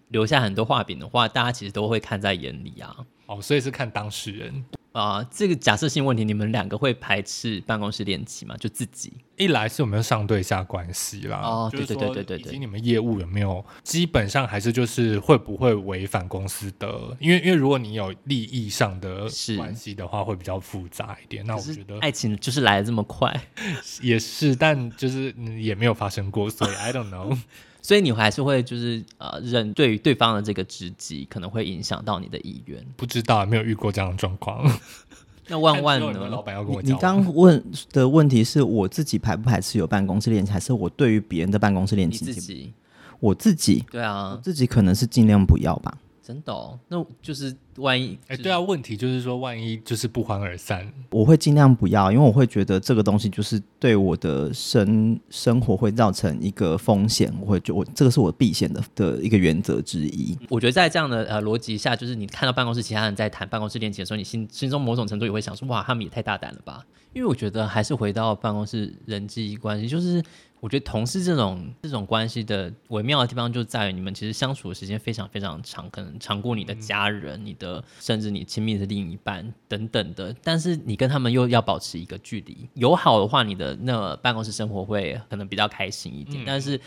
留下很多话柄的话，大家其实都会看在眼里啊。哦，所以是看当事人。啊，这个假设性问题，你们两个会排斥办公室恋情吗？就自己一来是有没有上对下关系啦？哦，对对对对对，以及你们业务有没有，基本上还是就是会不会违反公司的？因为因为如果你有利益上的关系的话，会比较复杂一点。那我觉得爱情就是来得这么快，也是，但就是也没有发生过，所以 I don't know。所以你还是会就是呃，认对于对方的这个职级可能会影响到你的意愿。不知道，没有遇过这样的状况。那万万呢？老板要跟我讲。你刚问的问题是我自己排不排斥有办公室恋情，还是我对于别人的办公室恋情？你自己，我自己。对啊，我自己可能是尽量不要吧。真的哦？那就是万一哎、欸，对啊，问题就是说，万一就是不欢而散，我会尽量不要，因为我会觉得这个东西就是对我的生生活会造成一个风险，我会就我这个是我避险的的一个原则之一。我觉得在这样的呃逻辑下，就是你看到办公室其他人在谈办公室恋情的时候，你心心中某种程度也会想说，哇，他们也太大胆了吧？因为我觉得还是回到办公室人际关系，就是。我觉得同事这种这种关系的微妙的地方就在于，你们其实相处的时间非常非常长，可能长过你的家人、你的甚至你亲密的另一半等等的。但是你跟他们又要保持一个距离，友好的话，你的那个办公室生活会可能比较开心一点。但是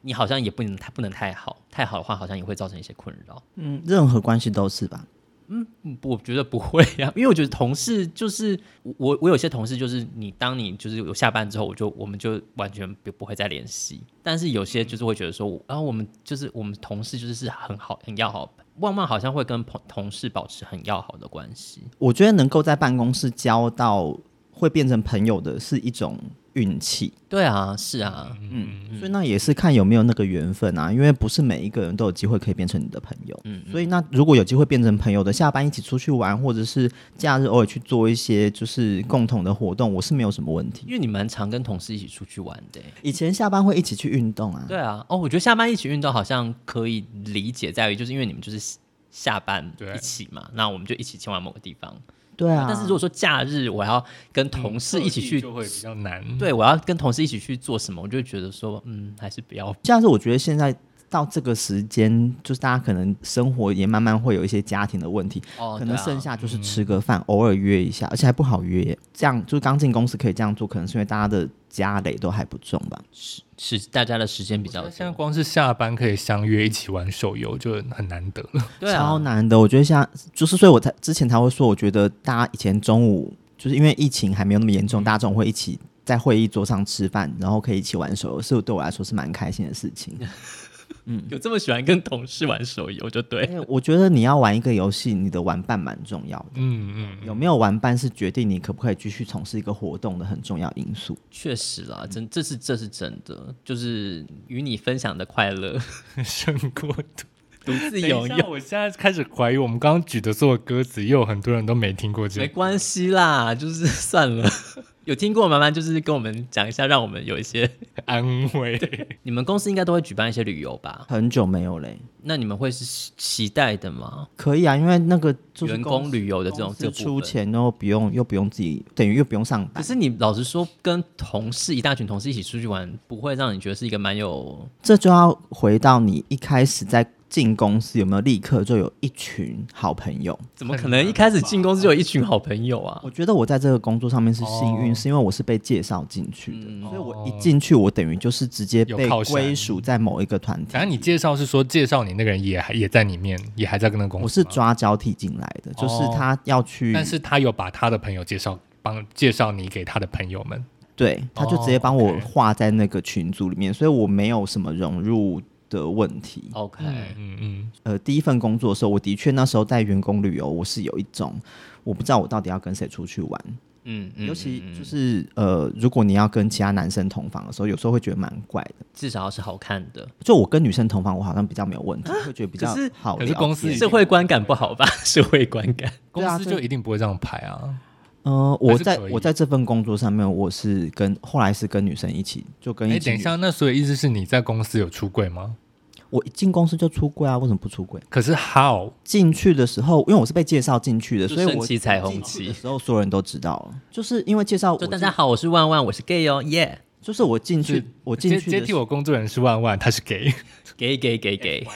你好像也不能太不能太好，太好的话好像也会造成一些困扰。嗯，任何关系都是吧。嗯，我觉得不会呀、啊，因为我觉得同事就是我，我有些同事就是你，当你就是有下班之后，我就我们就完全不不会再联系。但是有些就是会觉得说，然后、啊、我们就是我们同事就是是很好很要好，旺旺好像会跟同同事保持很要好的关系。我觉得能够在办公室交到会变成朋友的是一种。运气，对啊，是啊，嗯，所以那也是看有没有那个缘分啊，因为不是每一个人都有机会可以变成你的朋友，嗯，所以那如果有机会变成朋友的，下班一起出去玩，或者是假日偶尔去做一些就是共同的活动，我是没有什么问题，因为你蛮常跟同事一起出去玩。的，以前下班会一起去运动啊，对啊，哦，我觉得下班一起运动好像可以理解在于，就是因为你们就是下班一起嘛，那我们就一起前往某个地方。对啊，但是如果说假日我要跟同事一起去，就会比较难。对，我要跟同事一起去做什么，我就觉得说，嗯，还是不要。假日我觉得现在到这个时间，就是大家可能生活也慢慢会有一些家庭的问题，哦，可能剩下就是吃个饭，嗯，偶尔约一下，而且还不好约。这样就是刚进公司可以这样做，可能是因为大家的家累都还不重吧。是是，大家的时间比较。现在光是下班可以相约一起玩手游就很难得了，对啊，超难的。我觉得像就是，所以我才之前才会说，我觉得大家以前中午就是因为疫情还没有那么严重，大家中午会一起在会议桌上吃饭，然后可以一起玩手游，是对我来说是蛮开心的事情。嗯，有这么喜欢跟同事玩手游就对。我觉得你要玩一个游戏，你的玩伴蛮重要的。嗯嗯，有没有玩伴是决定你可不可以继续从事一个活动的很重要因素。确实啦，真这是这是真的，就是与你分享的快乐 胜过独自拥有。我现在开始怀疑，我们刚刚举的所有歌词，又有很多人都没听过这个。没关系啦，就是算了。有听过吗？慢慢就是跟我们讲一下，让我们有一些 安慰。你们公司应该都会举办一些旅游吧？很久没有嘞。那你们会是期待的吗？可以啊，因为那个员工旅游的这种，就出钱，然后不用又不用自己，等于又不用上班。可是你老实说，跟同事一大群同事一起出去玩，不会让你觉得是一个蛮有……这就要回到你一开始在。进公司有没有立刻就有一群好朋友？怎么可能一开始进公司就有一群好朋友啊？我觉得我在这个工作上面是幸运，是因为我是被介绍进去的，所以我一进去，我等于就是直接被归属在某一个团体。反正你介绍是说介绍你那个人也还也在里面，也还在跟那个公司。我是抓交替进来的，就是他要去，但是他有把他的朋友介绍，帮介绍你给他的朋友们。对，他就直接帮我画在那个群组里面，所以我没有什么融入的问题，OK，嗯嗯，呃，第一份工作的时候，我的确那时候带员工旅游，我是有一种我不知道我到底要跟谁出去玩，嗯，尤其就是呃，如果你要跟其他男生同房的时候，有时候会觉得蛮怪的，至少要是好看的。就我跟女生同房，我好像比较没有问题，会觉得比较好。可是公司社会观感不好吧？社会观感，公司就一定不会这样排啊。呃，我在我在这份工作上面，我是跟后来是跟女生一起，就跟一起。等一下，那所以意思是你在公司有出柜吗？我一进公司就出柜啊，为什么不出柜？可是 how 进去的时候，因为我是被介绍进去的，所以我彩虹旗的时候，所有人都知道了。就是因为介绍，就大家好，我是万万，我是 gay 哦，耶、yeah！就是我进去，我进去接替我工作人是万万，他是 gay，gay，gay，gay，gay。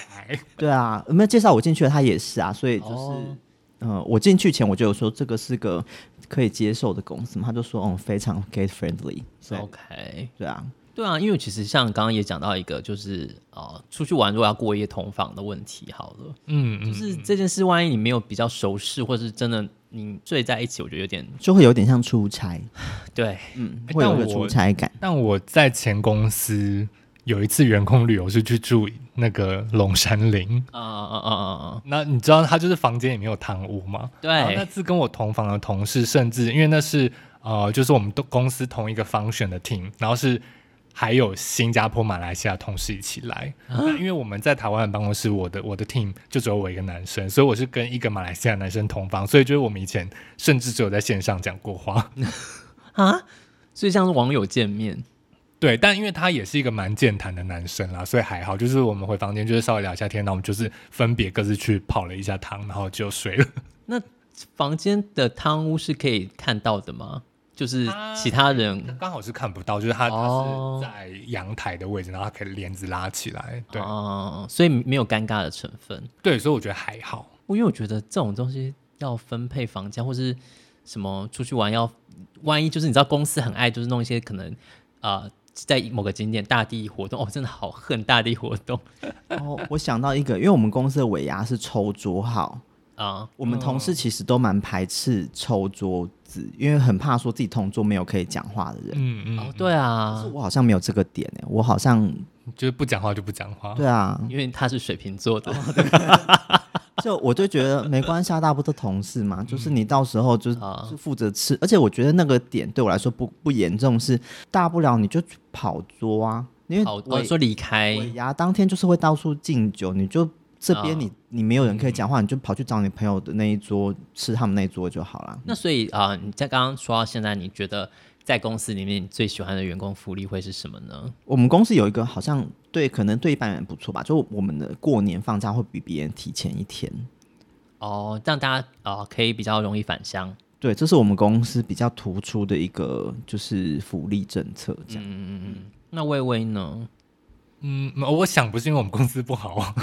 对啊，有没有介绍我进去的？他也是啊，所以就是，呃，我进去前我就有说这个是个。可以接受的公司嘛？他就说，嗯，非常 gay friendly。OK，对啊，对啊，因为其实像刚刚也讲到一个，就是呃，出去玩如果要过夜同房的问题，好了，嗯嗯，就是这件事，万一你没有比较熟识，或是真的你睡在一起，我觉得有点就会有点像出差，对，嗯，会有个出差感。但我在前公司。有一次员工旅游是去住那个龙山林，啊啊啊啊啊！那你知道他就是房间里面有汤屋吗？对。那次跟我同房的同事，甚至因为那是呃，就是我们都公司同一个 function 的 team，然后是还有新加坡、马来西亚同事一起来。啊、因为我们在台湾的办公室，我的我的 team 就只有我一个男生，所以我是跟一个马来西亚男生同房，所以就是我们以前甚至只有在线上讲过话 啊，所以像是网友见面。对，但因为他也是一个蛮健谈的男生啦，所以还好。就是我们回房间，就是稍微聊一下天，那我们就是分别各自去泡了一下汤，然后就睡了。那房间的汤屋是可以看到的吗？就是其他人刚好是看不到，就是他他是在阳台的位置，然后他可以帘子拉起来，对，哦，所以没有尴尬的成分。对，所以我觉得还好。因为我觉得这种东西要分配房间或是什么出去玩要，万一就是你知道公司很爱就是弄一些可能啊。呃在某个景点大地活动哦，真的好恨大地活动 哦。我想到一个，因为我们公司的尾牙是抽桌号啊，我们同事其实都蛮排斥抽桌子，因为很怕说自己同桌没有可以讲话的人。嗯嗯，哦，对啊，我好像没有这个点诶，我好像就是不讲话就不讲话。对啊，因为他是水瓶座的。哦就我就觉得没关系，大部分同事嘛，就是你到时候就是负责吃，而且我觉得那个点对我来说不不严重，是大不了你就跑桌啊，因为我说离开尾牙当天就是会到处敬酒，你就这边你你没有人可以讲话，你就跑去找你朋友的那一桌吃他们那一桌就好了。那所以啊，你在刚刚说到现在，你觉得？在公司里面，你最喜欢的员工福利会是什么呢？我们公司有一个好像对，可能对一般人不错吧，就我们的过年放假会比别人提前一天。哦，这样大家啊、呃、可以比较容易返乡。对，这是我们公司比较突出的一个就是福利政策。这样，嗯嗯嗯。那薇薇呢？嗯，我想不是因为我们公司不好，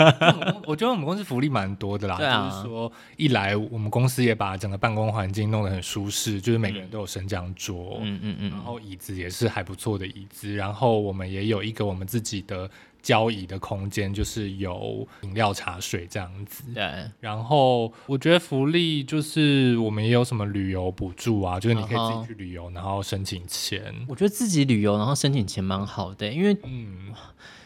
我觉得我们公司福利蛮多的啦。对啊，就是说一来我们公司也把整个办公环境弄得很舒适，就是每个人都有升降桌，嗯嗯嗯，然后椅子也是还不错的椅子，然后我们也有一个我们自己的。交易的空间就是有饮料、茶水这样子。对，然后我觉得福利就是我们也有什么旅游补助啊，就是你可以自己去旅游，然后申请钱。我觉得自己旅游然后申请钱蛮好的，因为嗯，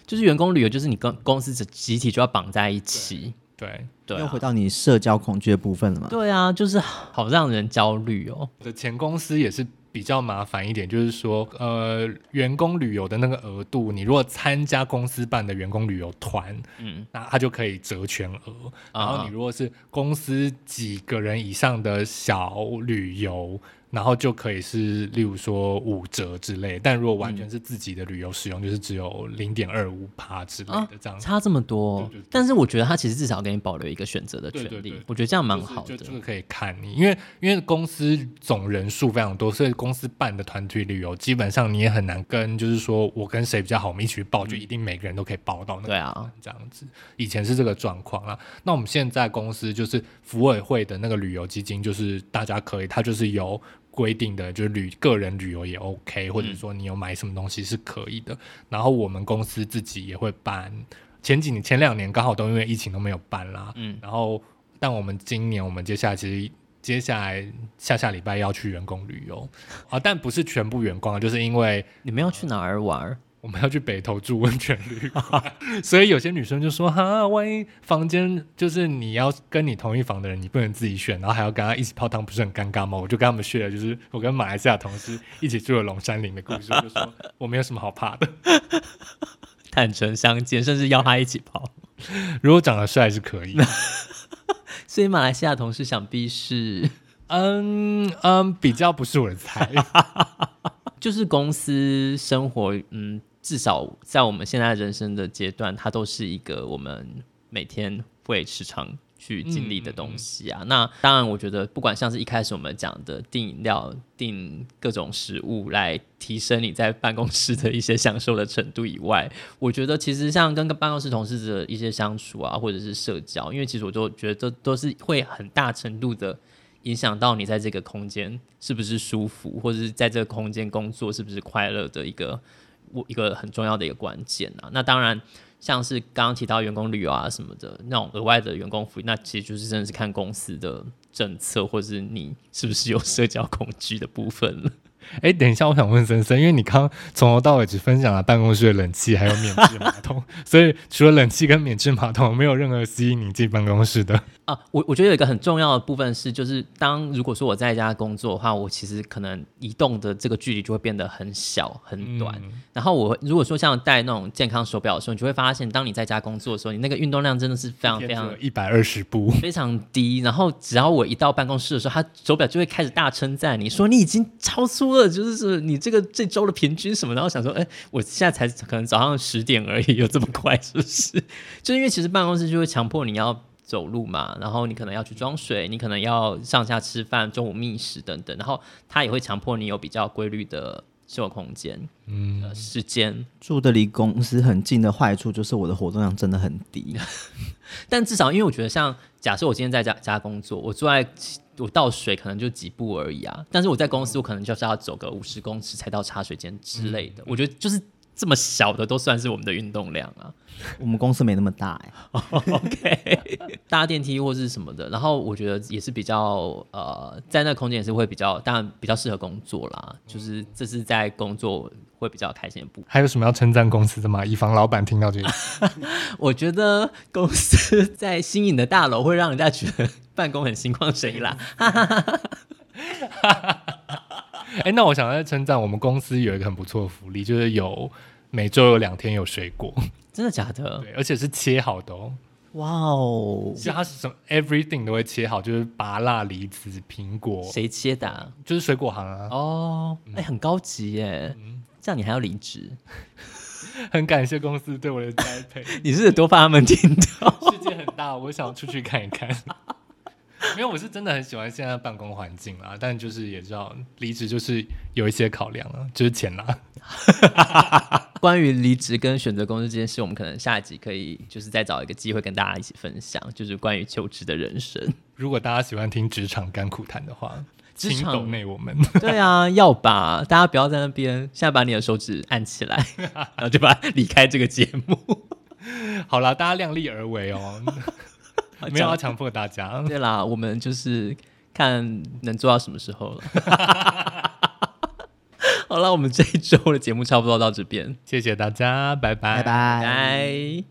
就是员工旅游就是你跟公司集体就要绑在一起。对对，又回到你社交恐惧的部分了嘛？对啊，就是好让人焦虑哦。我的前公司也是。比较麻烦一点，就是说，呃，员工旅游的那个额度，你如果参加公司办的员工旅游团，嗯，那他就可以折全额。然后你如果是公司几个人以上的小旅游。然后就可以是，例如说五折之类，但如果完全是自己的旅游使用，嗯、就是只有零点二五趴之类的这样、啊。差这么多，对对对，但是我觉得他其实至少给你保留一个选择的权利。我觉得这样蛮好的。就这个可以看你，因为因为公司总人数非常多，所以公司办的团体旅游基本上你也很难跟，就是说我跟谁比较好，我们一起去报，就一定每个人都可以报到那个。对啊，这样子。以前是这个状况啊，那我们现在公司就是福委会的那个旅游基金，就是大家可以，它就是由。规定的就是旅个人旅游也 OK，或者说你有买什么东西是可以的。嗯、然后我们公司自己也会办，前几年前两年刚好都因为疫情都没有办啦。嗯，然后但我们今年我们接下来其实接下来下下礼拜要去员工旅游啊，但不是全部员工，就是因为你们要去哪儿玩？我们要去北投住温泉旅馆，所以有些女生就说：“哈，万一房间就是你要跟你同一房的人，你不能自己选，然后还要跟他一起泡汤，不是很尴尬吗？”我就跟他们说了，就是我跟马来西亚同事一起住了龙山林的故事，我就说我没有什么好怕的，坦诚相见，甚至邀他一起泡。如果长得帅是可以，所以马来西亚同事想必是，嗯嗯，比较不是我的菜，就是公司生活，嗯。至少在我们现在人生的阶段，它都是一个我们每天会时常去经历的东西啊。嗯、那当然，我觉得不管像是一开始我们讲的订饮料、订各种食物来提升你在办公室的一些享受的程度以外，我觉得其实像跟办公室同事的一些相处啊，或者是社交，因为其实我都觉得这都是会很大程度的影响到你在这个空间是不是舒服，或者是在这个空间工作是不是快乐的一个。我一个很重要的一个关键啊，那当然像是刚刚提到员工旅游啊什么的那种额外的员工福利，那其实就是真的是看公司的政策，或者是你是不是有社交恐惧的部分了。哎，等一下，我想问森森，因为你刚从头到尾只分享了办公室的冷气还有免治马桶，所以除了冷气跟免治马桶，没有任何吸引你进办公室的啊。我我觉得有一个很重要的部分是，就是当如果说我在家工作的话，我其实可能移动的这个距离就会变得很小很短。嗯、然后我如果说像戴那种健康手表的时候，你就会发现，当你在家工作的时候，你那个运动量真的是非常非常一百二十步，非常低。然后只要我一到办公室的时候，他手表就会开始大称赞你说你已经超出了。就是是你这个这周的平均什么，然后想说，哎，我现在才可能早上十点而已，有这么快是不是？就因为其实办公室就会强迫你要走路嘛，然后你可能要去装水，你可能要上下吃饭、中午觅食等等，然后他也会强迫你有比较规律的生活空间，嗯、呃，时间。住的离公司很近的坏处就是我的活动量真的很低，但至少因为我觉得，像假设我今天在家家工作，我住在。我倒水可能就几步而已啊，但是我在公司我可能就是要走个五十公尺才到茶水间之类的。嗯、我觉得就是这么小的都算是我们的运动量啊。我们公司没那么大哎、欸。OK，搭电梯或是什么的，然后我觉得也是比较呃，在那空间也是会比较，当然比较适合工作啦。就是这是在工作。会比较开心的部分。还有什么要称赞公司的吗？以防老板听到这个。我觉得公司 在新颖的大楼会让人家觉得办公很心旷神怡啦。哎，那我想再称赞我们公司有一个很不错的福利，就是有每周有两天有水果。真的假的？对，而且是切好的哦。哇哦！就它是什么，everything 都会切好，就是拔辣、梨子、苹果。谁切的啊？就是水果行啊。哦，哎、嗯，很高级耶。嗯这样你还要离职？很感谢公司对我的栽培。你是多怕他们听到？世界很大，我想出去看一看。没有，我是真的很喜欢现在的办公环境啦，但就是也知道离职就是有一些考量啊，就是钱啦。关于离职跟选择公司这件事，我们可能下一集可以就是再找一个机会跟大家一起分享，就是关于求职的人生。如果大家喜欢听职场甘苦谈的话。请抖内我们对啊，要吧，大家不要在那边，现在把你的手指按起来，然后就把离开这个节目。好了，大家量力而为哦，没有要强迫大家。对啦，我们就是看能做到什么时候了。好了，我们这一周的节目差不多到这边，谢谢大家，拜拜，拜拜。